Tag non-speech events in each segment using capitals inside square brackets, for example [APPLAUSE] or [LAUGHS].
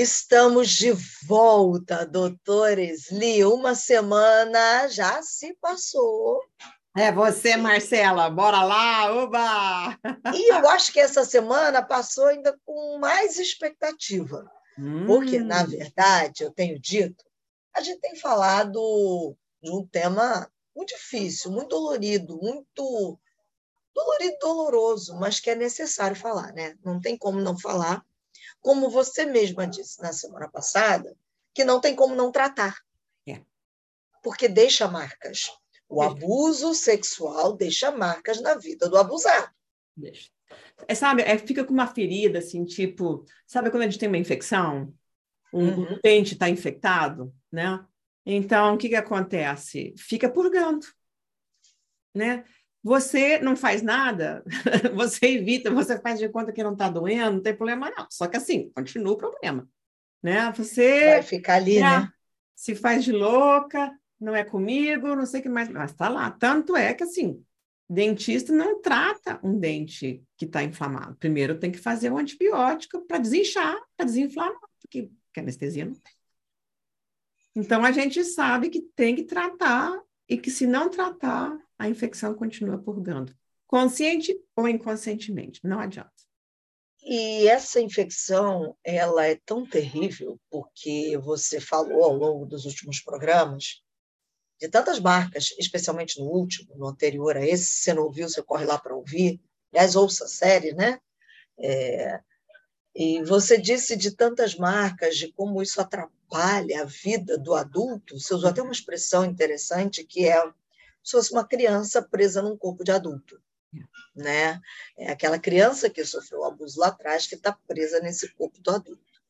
Estamos de volta, doutores Li. Uma semana já se passou. É você, Marcela. Bora lá, uba! E eu acho que essa semana passou ainda com mais expectativa. Hum. Porque, na verdade, eu tenho dito, a gente tem falado de um tema muito difícil, muito dolorido, muito dolorido, doloroso, mas que é necessário falar, né? Não tem como não falar como você mesma disse na semana passada, que não tem como não tratar. É. Porque deixa marcas. O abuso sexual deixa marcas na vida do abusado. Deixa. É, sabe, é, fica com uma ferida, assim, tipo, sabe quando a gente tem uma infecção? Um, uhum. um dente está infectado, né? Então, o que, que acontece? Fica purgando, né? Você não faz nada, [LAUGHS] você evita, você faz de conta que não está doendo, não tem problema não. Só que assim, continua o problema, né? Você vai ficar ali, né? né? Se faz de louca, não é comigo, não sei o que mais, mas está lá. Tanto é que assim, dentista não trata um dente que está inflamado. Primeiro tem que fazer um antibiótico para desinchar, para desinflamar, porque, porque anestesia não tem. Então a gente sabe que tem que tratar e que se não tratar, a infecção continua purgando, consciente ou inconscientemente, não adianta. E essa infecção, ela é tão terrível, porque você falou ao longo dos últimos programas de tantas marcas, especialmente no último, no anterior a esse, se você não ouviu, você corre lá para ouvir. Aliás, ouça a série, né? É, e você disse de tantas marcas, de como isso atrapalha a vida do adulto. Você usou até uma expressão interessante, que é se fosse uma criança presa num corpo de adulto. Né? É aquela criança que sofreu abuso lá atrás que está presa nesse corpo do adulto.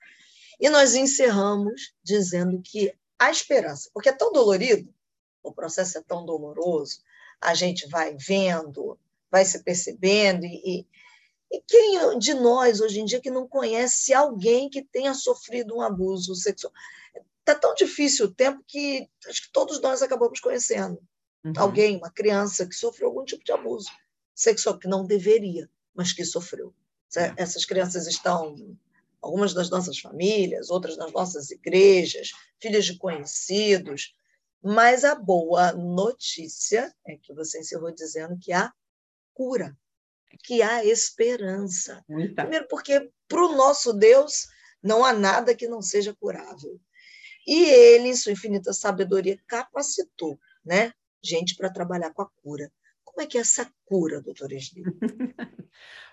E nós encerramos dizendo que a esperança, porque é tão dolorido, o processo é tão doloroso, a gente vai vendo, vai se percebendo, e, e quem de nós hoje em dia que não conhece alguém que tenha sofrido um abuso sexual? Está tão difícil o tempo que acho que todos nós acabamos conhecendo. Uhum. Alguém, uma criança que sofreu algum tipo de abuso sexual, que não deveria, mas que sofreu. É. Essas crianças estão, algumas das nossas famílias, outras nas nossas igrejas, filhas de conhecidos. Mas a boa notícia é que você encerrou dizendo que há cura, que há esperança. Eita. Primeiro, porque para o nosso Deus não há nada que não seja curável. E ele, em sua infinita sabedoria, capacitou né, gente para trabalhar com a cura. Como é que é essa cura, doutora Esli? [LAUGHS]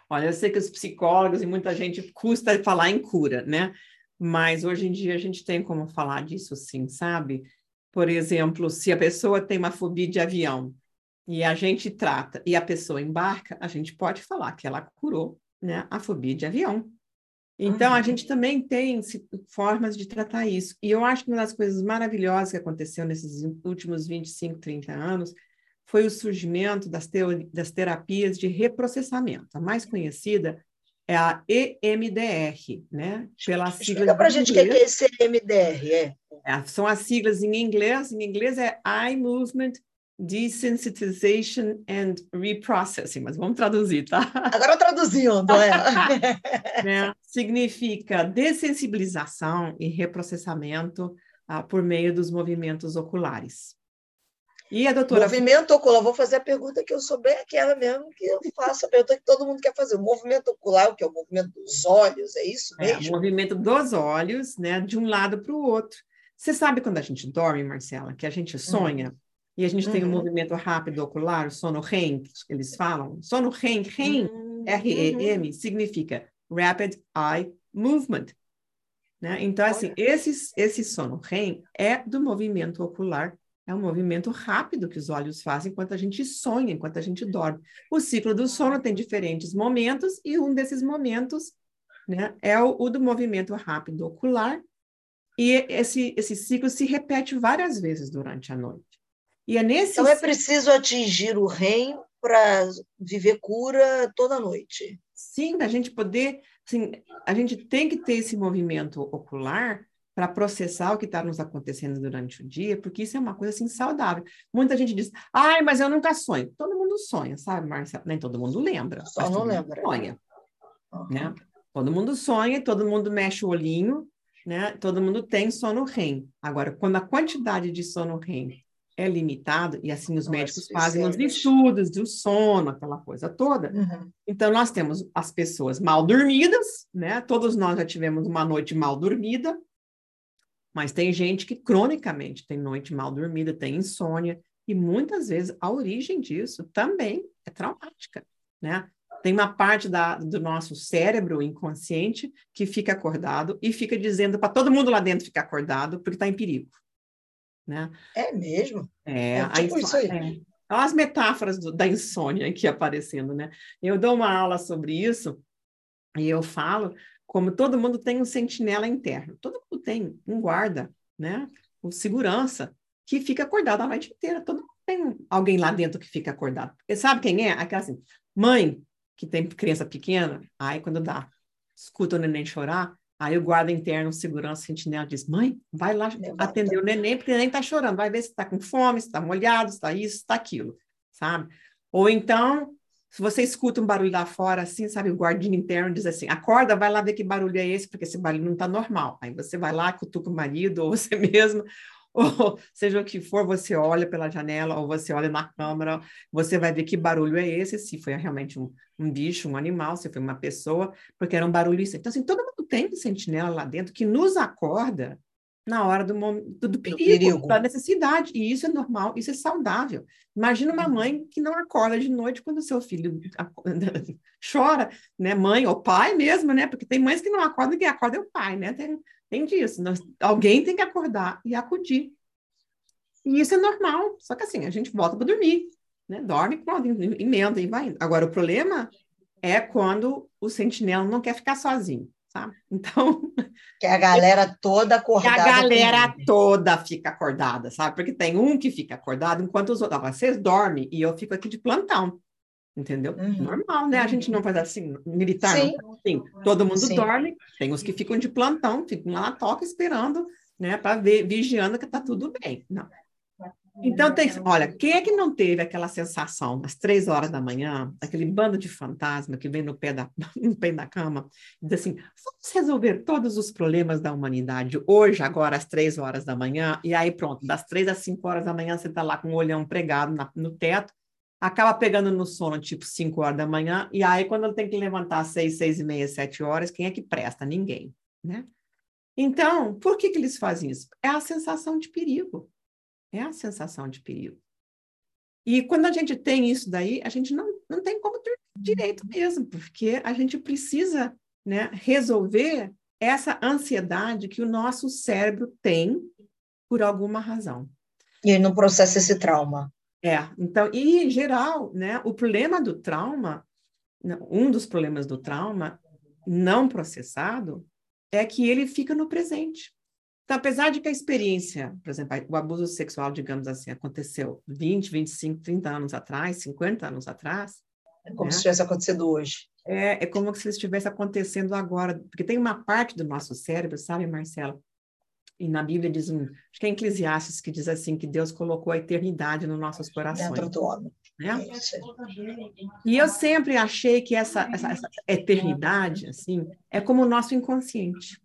Olha, eu sei que os psicólogos e muita gente custa falar em cura, né? Mas hoje em dia a gente tem como falar disso sim, sabe? Por exemplo, se a pessoa tem uma fobia de avião e a gente trata e a pessoa embarca, a gente pode falar que ela curou né, a fobia de avião. Então, uhum. a gente também tem formas de tratar isso. E eu acho que uma das coisas maravilhosas que aconteceu nesses últimos 25, 30 anos foi o surgimento das, das terapias de reprocessamento. A mais conhecida é a EMDR, né? Pela sigla Explica para a gente o que é esse EMDR, é. é. São as siglas em inglês. Em inglês é Eye Movement Desensitization and Reprocessing, mas vamos traduzir, tá? Agora traduzindo, é. [LAUGHS] né? Significa dessensibilização e reprocessamento ah, por meio dos movimentos oculares. E a doutora... Movimento ocular, vou fazer a pergunta que eu sou bem aquela mesmo, que eu faço a pergunta que todo mundo quer fazer. O movimento ocular, o que é o movimento dos olhos, é isso mesmo? É, o movimento dos olhos, né, de um lado para o outro. Você sabe quando a gente dorme, Marcela, que a gente sonha? Hum e a gente uhum. tem um uhum. movimento rápido ocular, o sono REM, que eles falam. Sono REM, REM, uhum. R-E-M, significa Rapid Eye Movement. Né? Então, assim, esse, esse sono REM é do movimento ocular, é um movimento rápido que os olhos fazem enquanto a gente sonha, enquanto a gente dorme. O ciclo do sono tem diferentes momentos, e um desses momentos né, é o, o do movimento rápido ocular, e esse, esse ciclo se repete várias vezes durante a noite. E é nesse então é preciso atingir o REM para viver cura toda noite. Sim, a gente poder, assim, a gente tem que ter esse movimento ocular para processar o que está nos acontecendo durante o dia, porque isso é uma coisa assim saudável. Muita gente diz, ai, mas eu nunca sonho. Todo mundo sonha, sabe, Marcia? Nem todo mundo lembra. Só não lembra. Sonha. Uhum. Né? Todo mundo sonha, todo mundo mexe o olhinho, né? Todo mundo tem sono REM. Agora, quando a quantidade de sono REM é limitado, e assim os médicos fazem os estudos do sono, aquela coisa toda. Uhum. Então, nós temos as pessoas mal dormidas, né? Todos nós já tivemos uma noite mal dormida, mas tem gente que cronicamente tem noite mal dormida, tem insônia, e muitas vezes a origem disso também é traumática, né? Tem uma parte da, do nosso cérebro inconsciente que fica acordado e fica dizendo para todo mundo lá dentro ficar acordado porque está em perigo. Né? É mesmo? É, é tipo isso aí. É. As metáforas do, da insônia aqui aparecendo, né? Eu dou uma aula sobre isso e eu falo como todo mundo tem um sentinela interno. Todo mundo tem um guarda, né? O segurança que fica acordado a noite inteira. Todo mundo tem alguém lá dentro que fica acordado. E sabe quem é? Aquela assim, mãe que tem criança pequena, aí quando dá, escuta o neném chorar, aí o guarda interno, o segurança, sentinela diz, mãe, vai lá Levanta. atender o neném, porque o neném está chorando, vai ver se está com fome, se está molhado, se está isso, se está aquilo, sabe? Ou então, se você escuta um barulho lá fora, assim, sabe, o guardinho interno diz assim, acorda, vai lá ver que barulho é esse, porque esse barulho não está normal. Aí você vai lá, cutuca o marido, ou [LAUGHS] você mesmo, [LAUGHS] ou seja o que for, você olha pela janela ou você olha na câmera, você vai ver que barulho é esse, se foi realmente um, um bicho, um animal, se foi uma pessoa, porque era um barulho. Então, assim, todo mundo tem um sentinela lá dentro que nos acorda na hora do, do, do perigo, perigo, da necessidade. E isso é normal, isso é saudável. Imagina uma uhum. mãe que não acorda de noite quando seu filho [LAUGHS] chora, né? Mãe ou pai mesmo, né? Porque tem mães que não acordam, quem acorda é o pai, né? Tem, tem disso. Nós, alguém tem que acordar e acudir. E isso é normal. Só que assim, a gente volta para dormir, né? Dorme, pronto, emenda e vai indo. Agora, o problema é quando o sentinela não quer ficar sozinho sabe? [LAUGHS] Então. Que a galera toda acordada. Que a galera toda fica acordada, sabe? Porque tem um que fica acordado enquanto os outros. Vocês dormem e eu fico aqui de plantão. Entendeu? Uhum. Normal, né? A gente não faz assim, militar, Sim. não assim. Todo mundo Sim. dorme, tem os que ficam de plantão, ficam lá na toca esperando, né, para ver, vigiando que tá tudo bem. Não. Então, tem, olha, quem é que não teve aquela sensação, às três horas da manhã, aquele bando de fantasma que vem no pé da, [LAUGHS] no pé da cama, e diz assim, vamos resolver todos os problemas da humanidade hoje, agora, às três horas da manhã, e aí pronto, das três às cinco horas da manhã, você está lá com o olhão pregado na, no teto, acaba pegando no sono, tipo cinco horas da manhã, e aí quando ele tem que levantar às seis, seis e meia, sete horas, quem é que presta? Ninguém, né? Então, por que, que eles fazem isso? É a sensação de perigo. É a sensação de perigo. E quando a gente tem isso daí, a gente não, não tem como ter direito mesmo, porque a gente precisa né, resolver essa ansiedade que o nosso cérebro tem por alguma razão. E aí não processa esse trauma. É, então, e em geral, né, o problema do trauma, um dos problemas do trauma não processado, é que ele fica no presente. Então, apesar de que a experiência, por exemplo, o abuso sexual, digamos assim, aconteceu 20, 25, 30 anos atrás, 50 anos atrás. É como né? se tivesse acontecido hoje. É, é como se estivesse acontecendo agora, porque tem uma parte do nosso cérebro, sabe, Marcela? E na Bíblia diz um, acho que é Eclesiastes que diz assim que Deus colocou a eternidade nos nossos corações. Dentro do homem. Né? E eu sempre achei que essa, essa, essa eternidade, assim, é como o nosso inconsciente.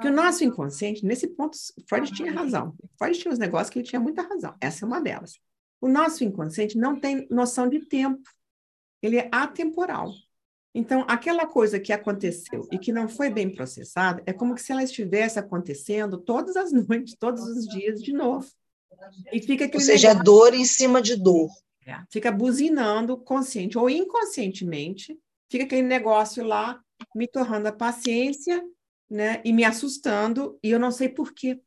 Que o nosso inconsciente, nesse ponto, Freud tinha razão. Freud tinha uns negócios que ele tinha muita razão. Essa é uma delas. O nosso inconsciente não tem noção de tempo. Ele é atemporal. Então, aquela coisa que aconteceu e que não foi bem processada, é como se ela estivesse acontecendo todas as [LAUGHS] noites, todos os dias de novo. E fica Ou seja, negócio... dor em cima de dor. É, fica buzinando consciente ou inconscientemente, fica aquele negócio lá me torrando a paciência né? E me assustando, e eu não sei por quê.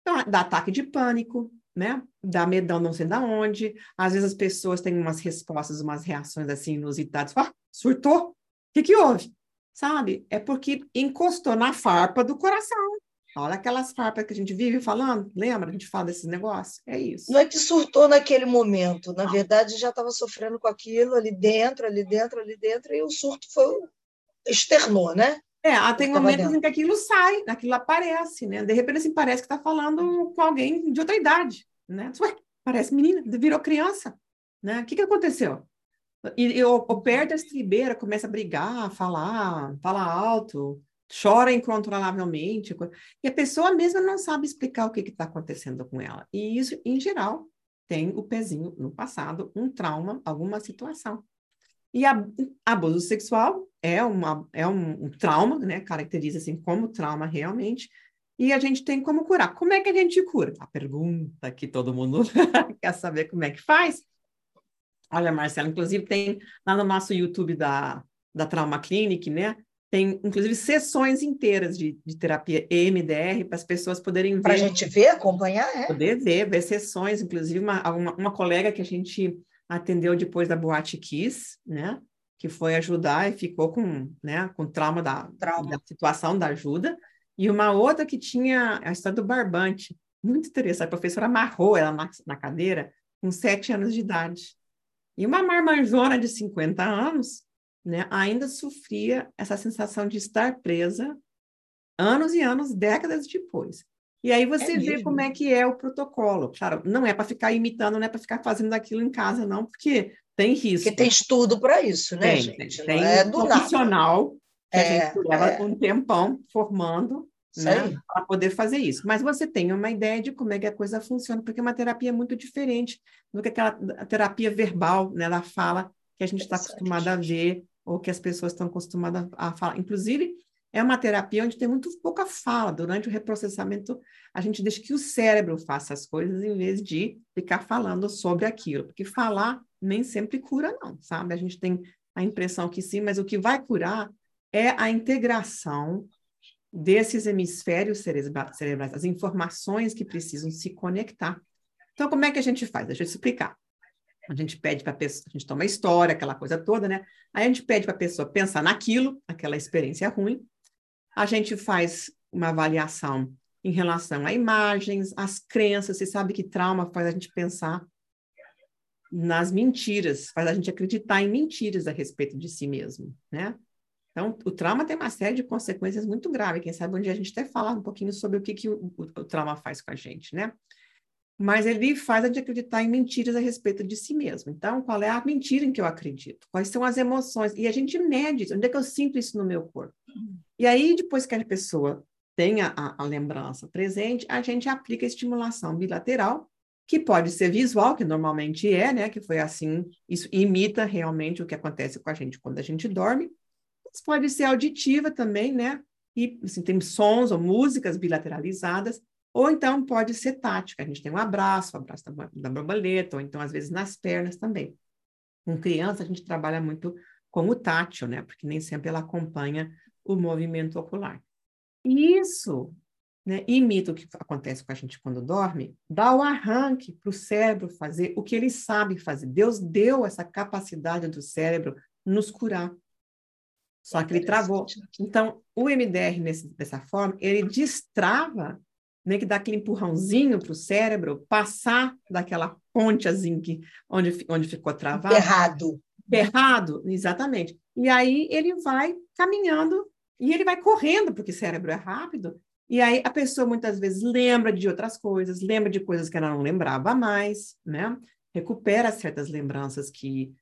Então, dá ataque de pânico, né? Dá medão não sei da onde. Às vezes as pessoas têm umas respostas, umas reações assim inusitadas. Ah, surtou? O que, que houve? Sabe? É porque encostou na farpa do coração. Olha aquelas farpas que a gente vive falando, lembra? A gente fala desses negócios? É isso. Não é que surtou naquele momento, na verdade já estava sofrendo com aquilo ali dentro, ali dentro, ali dentro, e o surto foi externou, né? É, tem momentos em que aquilo sai, aquilo aparece, né? De repente, assim, parece que está falando com alguém de outra idade, né? Ué, parece menina, virou criança, né? O que, que aconteceu? E, e o, o perde a estribeira, começa a brigar, falar, falar alto, chora incontrolavelmente, e a pessoa mesma não sabe explicar o que está acontecendo com ela. E isso, em geral, tem o pezinho no passado, um trauma, alguma situação. E a, abuso sexual é, uma, é um, um trauma, né? Caracteriza assim como trauma realmente. E a gente tem como curar. Como é que a gente cura? A pergunta que todo mundo [LAUGHS] quer saber como é que faz. Olha, Marcela, inclusive tem lá no nosso YouTube da, da Trauma Clinic, né? Tem, inclusive, sessões inteiras de, de terapia EMDR para as pessoas poderem ver. Para a gente ver, acompanhar, é. Poder ver, ver sessões. Inclusive, uma, uma, uma colega que a gente atendeu depois da Boate Kiss, né? Que foi ajudar e ficou com, né, com trauma da, trauma da situação da ajuda. E uma outra que tinha a história do barbante. Muito interessante. A professora amarrou ela na, na cadeira com sete anos de idade. E uma marmanjona de 50 anos né, ainda sofria essa sensação de estar presa anos e anos, décadas depois. E aí você é vê mesmo? como é que é o protocolo. Claro, não é para ficar imitando, não é para ficar fazendo aquilo em casa, não, porque tem risco. Porque tem estudo para isso, né, tem, gente? Tem, tem é um profissional nada. que é, a gente leva é. um tempão formando né, para poder fazer isso. Mas você tem uma ideia de como é que a coisa funciona, porque uma terapia é muito diferente do que aquela terapia verbal, né, da fala que a gente está acostumado a ver ou que as pessoas estão acostumadas a falar. Inclusive, é uma terapia onde tem muito pouca fala. Durante o reprocessamento, a gente deixa que o cérebro faça as coisas em vez de ficar falando sobre aquilo. Porque falar nem sempre cura, não, sabe? A gente tem a impressão que sim, mas o que vai curar é a integração desses hemisférios cerebrais, as informações que precisam se conectar. Então, como é que a gente faz? Deixa eu explicar. A gente pede para a pessoa, a gente toma a história, aquela coisa toda, né? Aí a gente pede para a pessoa pensar naquilo, aquela experiência ruim. A gente faz uma avaliação em relação a imagens, as crenças. Você sabe que trauma faz a gente pensar nas mentiras, faz a gente acreditar em mentiras a respeito de si mesmo, né? Então, o trauma tem uma série de consequências muito graves. Quem sabe um dia a gente até falar um pouquinho sobre o que, que o, o, trauma faz com a gente, né? mas ele faz a gente acreditar em mentiras a respeito de si mesmo. Então, qual é a mentira em que eu acredito? Quais são as emoções? E a gente mede. Onde é que eu sinto isso no meu corpo? E aí, depois que a pessoa tenha a, a lembrança presente, a gente aplica a estimulação bilateral, que pode ser visual, que normalmente é, né? Que foi assim, isso imita realmente o que acontece com a gente quando a gente dorme. Pode ser auditiva também, né? E assim, tem sons ou músicas bilateralizadas ou então pode ser tática, a gente tem um abraço, o um abraço da, da borboleta, ou então às vezes nas pernas também. Com criança, a gente trabalha muito com o tátil, né? Porque nem sempre ela acompanha o movimento ocular. E isso né, imita o que acontece com a gente quando dorme, dá o arranque para o cérebro fazer o que ele sabe fazer. Deus deu essa capacidade do cérebro nos curar. Só que ele travou. Então, o MDR, nesse, dessa forma, ele destrava meio que dar aquele empurrãozinho para o cérebro passar daquela ponte assim que, onde, onde ficou travado. Errado. Errado, exatamente. E aí ele vai caminhando e ele vai correndo, porque o cérebro é rápido. E aí a pessoa muitas vezes lembra de outras coisas, lembra de coisas que ela não lembrava mais, né? Recupera certas lembranças que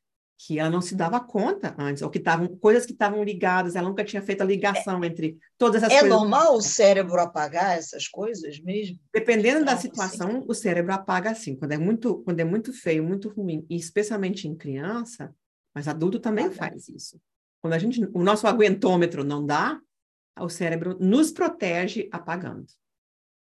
que ela não se dava conta antes, ou que estavam coisas que estavam ligadas, ela nunca tinha feito a ligação é, entre todas as é coisas. É normal o cérebro apagar essas coisas mesmo? Dependendo da situação, assim. o cérebro apaga assim, quando é muito, quando é muito feio, muito ruim, e especialmente em criança, mas adulto também ah, faz isso. Quando a gente, o nosso aguentômetro não dá, o cérebro nos protege apagando.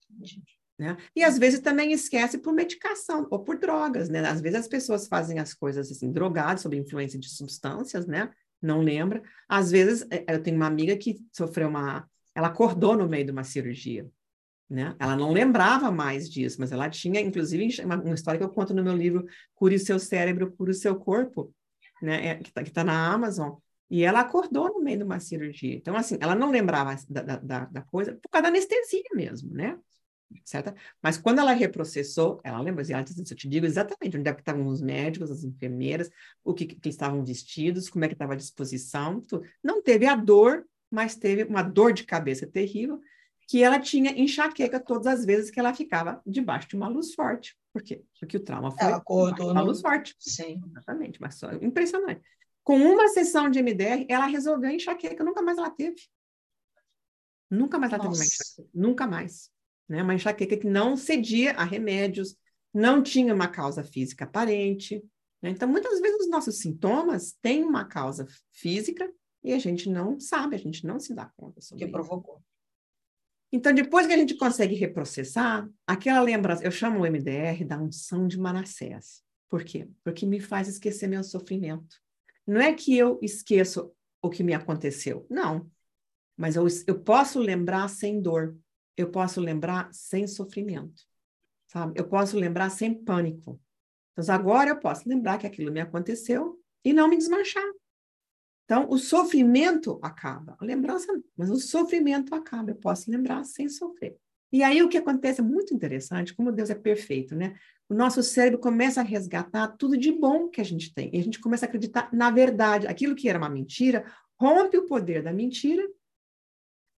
Entendi. Né? E às vezes também esquece por medicação ou por drogas, né? Às vezes as pessoas fazem as coisas assim, drogadas, sob influência de substâncias, né? Não lembra. Às vezes, é, eu tenho uma amiga que sofreu uma... Ela acordou no meio de uma cirurgia, né? Ela não lembrava mais disso, mas ela tinha, inclusive, uma, uma história que eu conto no meu livro Cure o Seu Cérebro, Cure o Seu Corpo, né? É, que está tá na Amazon. E ela acordou no meio de uma cirurgia. Então, assim, ela não lembrava da, da, da coisa por causa da anestesia mesmo, né? Certo? Mas quando ela reprocessou, ela lembra, assim, ela disse, eu te digo exatamente onde é que estavam os médicos, as enfermeiras, o que, que estavam vestidos, como é que estava a disposição, tudo. não teve a dor, mas teve uma dor de cabeça terrível, que ela tinha enxaqueca todas as vezes que ela ficava debaixo de uma luz forte. Por quê? Porque o trauma foi ela acordou uma luz forte. Sim. Exatamente, mas só impressionante. Com uma sessão de MDR, ela resolveu a enxaqueca, nunca mais ela teve. Nunca mais ela Nossa. teve uma enxaqueca, nunca mais. Né? Uma enxaqueca que não cedia a remédios, não tinha uma causa física aparente. Né? Então, muitas vezes os nossos sintomas têm uma causa física e a gente não sabe, a gente não se dá conta sobre Que isso. provocou. Então, depois que a gente consegue reprocessar, aquela lembrança, eu chamo o MDR da unção de Manassés. Por quê? Porque me faz esquecer meu sofrimento. Não é que eu esqueço o que me aconteceu, não. Mas eu, eu posso lembrar sem dor, eu posso lembrar sem sofrimento, sabe? Eu posso lembrar sem pânico. Então, agora eu posso lembrar que aquilo me aconteceu e não me desmanchar. Então, o sofrimento acaba. A lembrança não, mas o sofrimento acaba. Eu posso lembrar sem sofrer. E aí o que acontece é muito interessante, como Deus é perfeito, né? O nosso cérebro começa a resgatar tudo de bom que a gente tem. E a gente começa a acreditar na verdade. Aquilo que era uma mentira rompe o poder da mentira.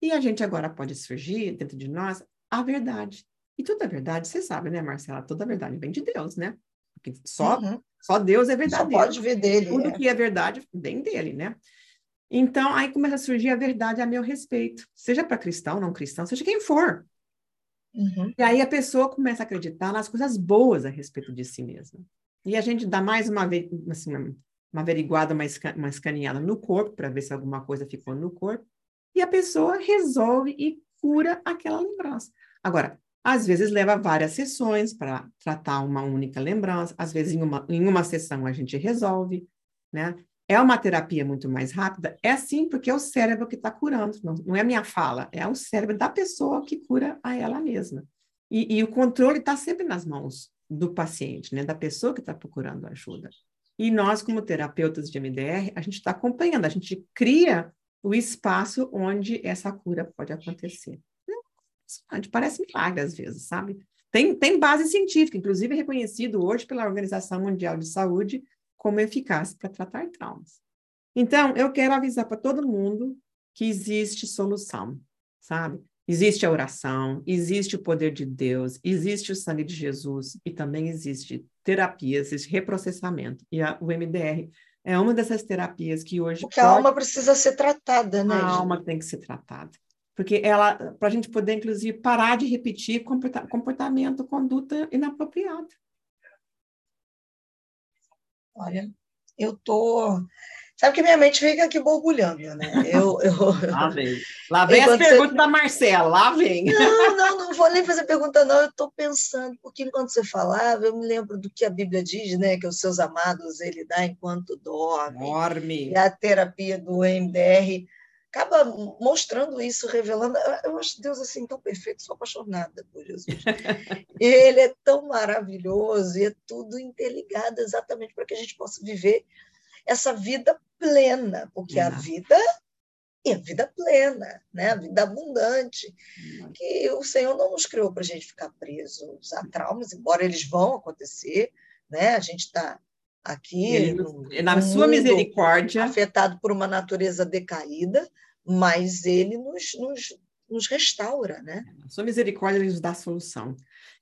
E a gente agora pode surgir dentro de nós a verdade. E toda a verdade, você sabe, né, Marcela? Toda a verdade vem de Deus, né? Porque só, Uhum. só Deus é Só verdadeiro. pode vir dele. Tudo é. que é verdade vem dele, né? Então, aí começa a surgir a verdade a meu respeito, seja para cristão, não cristão, seja quem for. Uhum. E aí a pessoa começa a acreditar nas coisas boas a respeito de si mesma. E a gente dá mais uma, assim, uma, uma averiguada, uma, esca- uma escaneada no corpo, para ver se alguma coisa ficou no corpo. E a pessoa resolve e cura aquela lembrança. Agora, às vezes leva várias sessões para tratar uma única lembrança, às vezes em uma, em uma sessão a gente resolve, né? É uma terapia muito mais rápida? É sim, porque é o cérebro que está curando, não, não é a minha fala, é o cérebro da pessoa que cura a ela mesma. E, e o controle está sempre nas mãos do paciente, né? Da pessoa que está procurando ajuda. E nós, como terapeutas de MDR, a gente está acompanhando, a gente cria o espaço onde essa cura pode acontecer. Parece milagre às vezes, sabe? Tem, tem base científica, inclusive reconhecido hoje pela Organização Mundial de Saúde como eficaz para tratar traumas. Então, eu quero avisar para todo mundo que existe solução, sabe? Existe a oração, existe o poder de Deus, existe o sangue de Jesus e também existe terapia, existe reprocessamento. E a, o MDR é uma dessas terapias que hoje. Porque a alma precisa ser tratada, né? A gente? alma tem que ser tratada. Porque ela, para a gente poder, inclusive, parar de repetir comporta- comportamento, conduta inapropriada. Olha, eu tô. Sabe que minha mente fica aqui borbulhando, né? Eu, eu... [LAUGHS] Lá vem. Lá vem as Enquanto você- perguntas da Marcela, lá vem. Não, não, não vou nem fazer pergunta, não. Eu estou pensando, porque enquanto você falava, eu me lembro do que a Bíblia diz, né? Que os seus amados ele dá enquanto dorme. Enorme. E a terapia do MDR acaba mostrando isso, revelando. Eu acho Deus assim tão perfeito, sou apaixonada por Jesus. [LAUGHS] E ele é tão maravilhoso e é tudo interligado exatamente para que a gente possa viver essa vida plena, porque a vida é a vida plena, né? a vida abundante, que o Senhor não nos criou para a gente ficar presos a traumas, embora eles vão acontecer, né? a gente está aqui Ele, no, na sua misericórdia, afetado por uma natureza decaída, mas ele nos, nos, nos restaura, né? na sua misericórdia, ele nos dá a solução.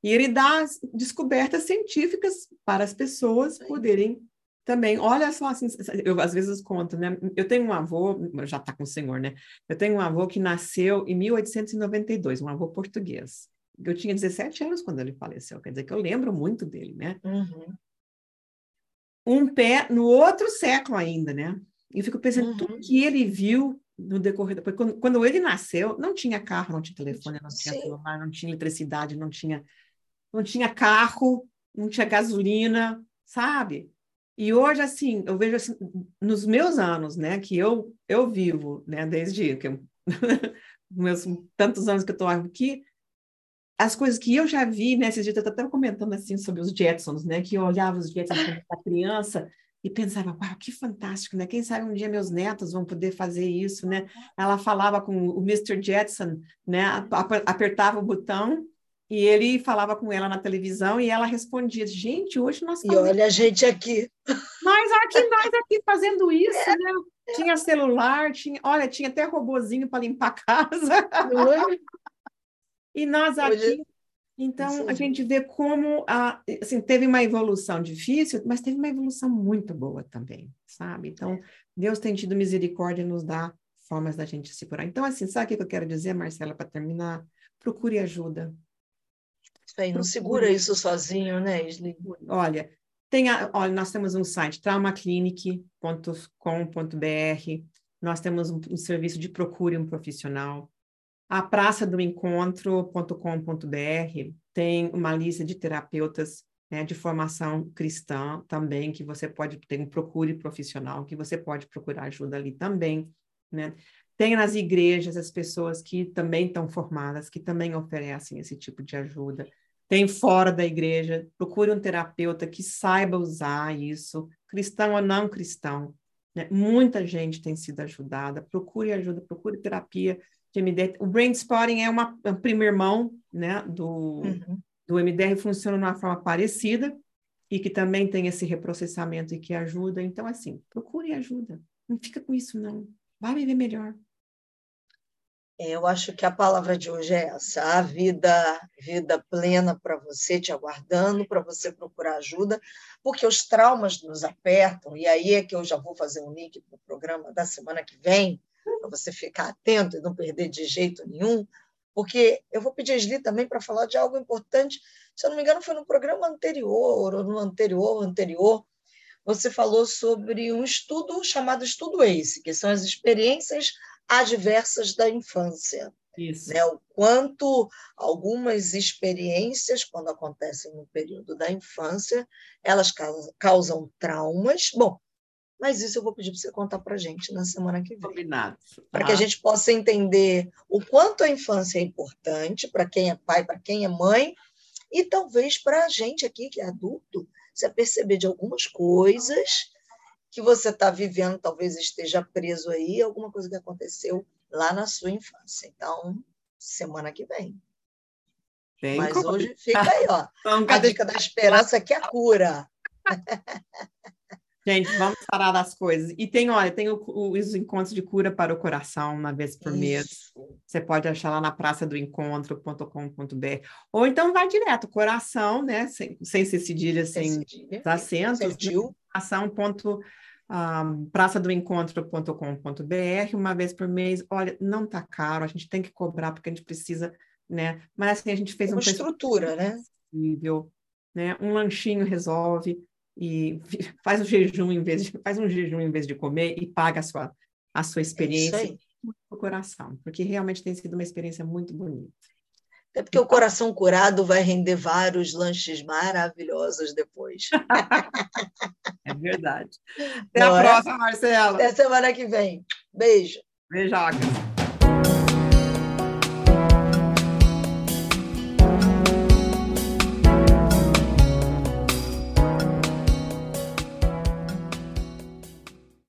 E ele dá as descobertas científicas para as pessoas poderem também. Olha só, assim, eu às vezes conto, né? Eu tenho um avô, já está com o senhor, né? Eu tenho um avô que nasceu em 1892, um avô português. Eu tinha 17 anos quando ele faleceu, quer dizer que eu lembro muito dele, né? Uhum. um pé no outro século ainda, né? E eu fico pensando, Uhum. tudo que ele viu no decorrer, porque quando, quando ele nasceu, não tinha carro, não tinha telefone, não tinha Sim. celular, não tinha eletricidade, não tinha, não tinha carro, não tinha gasolina, sabe? E hoje, assim, eu vejo assim, nos meus anos, né, que eu, eu vivo, né, desde que eu, [LAUGHS] meus tantos anos que eu estou aqui, as coisas que eu já vi, né, esses dias eu estava comentando assim sobre os Jetsons, né, que eu olhava os Jetsons quando era criança e pensava, uau, que fantástico, né? Quem sabe um dia meus netos vão poder fazer isso, né? Ela falava com o Mr. Jetson, né? ap- Apertava o botão e ele falava com ela na televisão e ela respondia, gente, hoje nós E olha a gente aqui. mas aqui nós aqui fazendo isso, né? Tinha celular, tinha, olha, tinha até robozinho para limpar a casa. É? E nós aqui, Hoje- então a gente vê como a, assim, teve uma evolução difícil, mas teve uma evolução muito boa também, sabe? Então, Deus tem tido misericórdia e nos dá formas da gente se curar. Então, assim, sabe o que eu quero dizer, Marcela, para terminar? Procure ajuda. Não segura isso sozinho, né, Isli? Olha, tem a, olha, nós temos um site, traumaclinic.com.br, nós temos um, um, serviço de procure um profissional. A praça do encontro.com.br tem uma lista de terapeutas né, de formação cristã também, que você pode ter um procure profissional, que você pode procurar ajuda ali também, né? Tem nas igrejas as pessoas que também estão formadas, que também oferecem esse tipo de ajuda. Tem fora da igreja, procure um terapeuta que saiba usar isso, cristão ou não cristão. Né? Muita gente tem sido ajudada. Procure ajuda, procure terapia de MDR. O brain spotting é uma, uma primeira mão né, do, uhum do MDR funciona de uma forma parecida e que também tem esse reprocessamento e que ajuda. Então, assim, procure ajuda. Não fica com isso, não. Vai viver melhor. Eu acho que a palavra de hoje é essa: a vida, vida plena para você, te aguardando, para você procurar ajuda, porque os traumas nos apertam, e aí é que eu já vou fazer um link para o programa da semana que vem, para você ficar atento e não perder de jeito nenhum, porque eu vou pedir a Esli também para falar de algo importante. Se eu não me engano, foi no programa anterior, ou no anterior, anterior, você falou sobre um estudo chamado Estudo ACE, que são as experiências adversas da infância. Isso. Né? O quanto algumas experiências, quando acontecem no período da infância, elas causam traumas. Bom, mas isso eu vou pedir para você contar para a gente na semana que vem. Combinado. Para que a gente possa entender o quanto a infância é importante para quem é pai, para quem é mãe, e talvez para a gente aqui, que é adulto, você perceber de algumas coisas que você está vivendo, talvez esteja preso aí, alguma coisa que aconteceu lá na sua infância. Então, semana que vem. Bem Mas como... hoje fica aí, ó. [LAUGHS] a dica da esperança que é a cura. [LAUGHS] Gente, vamos parar das coisas. E tem, olha, tem o, o, os encontros de cura para o coração, uma vez por Isso. mês. Você pode achar lá na praça do encontro.com.br. Ou então vai direto, coração, né? Sem, sem ser cedilha, sem, sem cedilha. acentos. Coração. Ponto, um, praça do encontro.com.br, uma vez por mês. Olha, não tá caro, a gente tem que cobrar porque a gente precisa, né? Mas assim, a gente fez uma um estrutura, né? Possível, né? Um lanchinho resolve e faz um jejum em vez de, faz um jejum em vez de comer e paga a sua, a sua experiência no coração, porque realmente tem sido uma experiência muito bonita. É porque o coração curado vai render vários lanches maravilhosos depois. [LAUGHS] é verdade. Até Não a é? próxima, Marcela. Até semana que vem. Beijo. Beijocas.